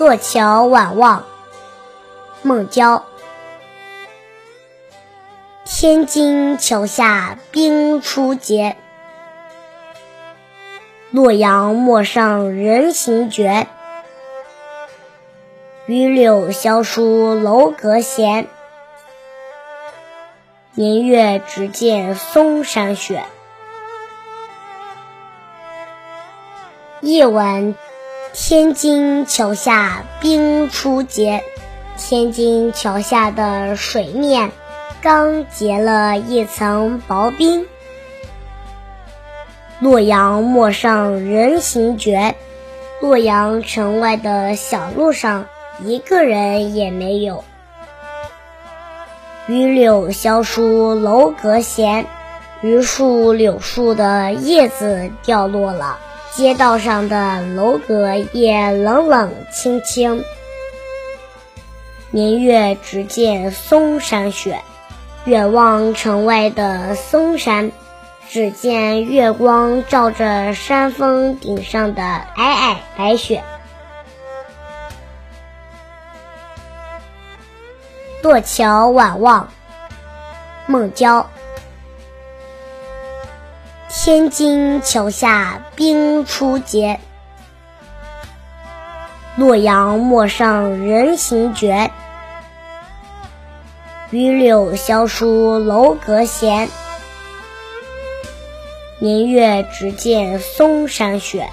过桥晚望，孟郊。天津桥下冰初结，洛阳陌上人行绝。榆柳萧疏楼阁闲，年月只见嵩山雪。夜晚，天津桥下冰初结。天津桥下的水面刚结了一层薄冰。洛阳陌上人行绝。洛阳城外的小路上一个人也没有。榆柳萧疏楼阁闲，榆树、柳树的叶子掉落了。街道上的楼阁也冷冷清清，年月只见嵩山雪。远望城外的嵩山，只见月光照着山峰顶上的皑皑白雪。过桥晚望，孟郊。天津桥下冰初结，洛阳陌上人行绝。榆柳萧疏楼阁闲，年月只见嵩山雪。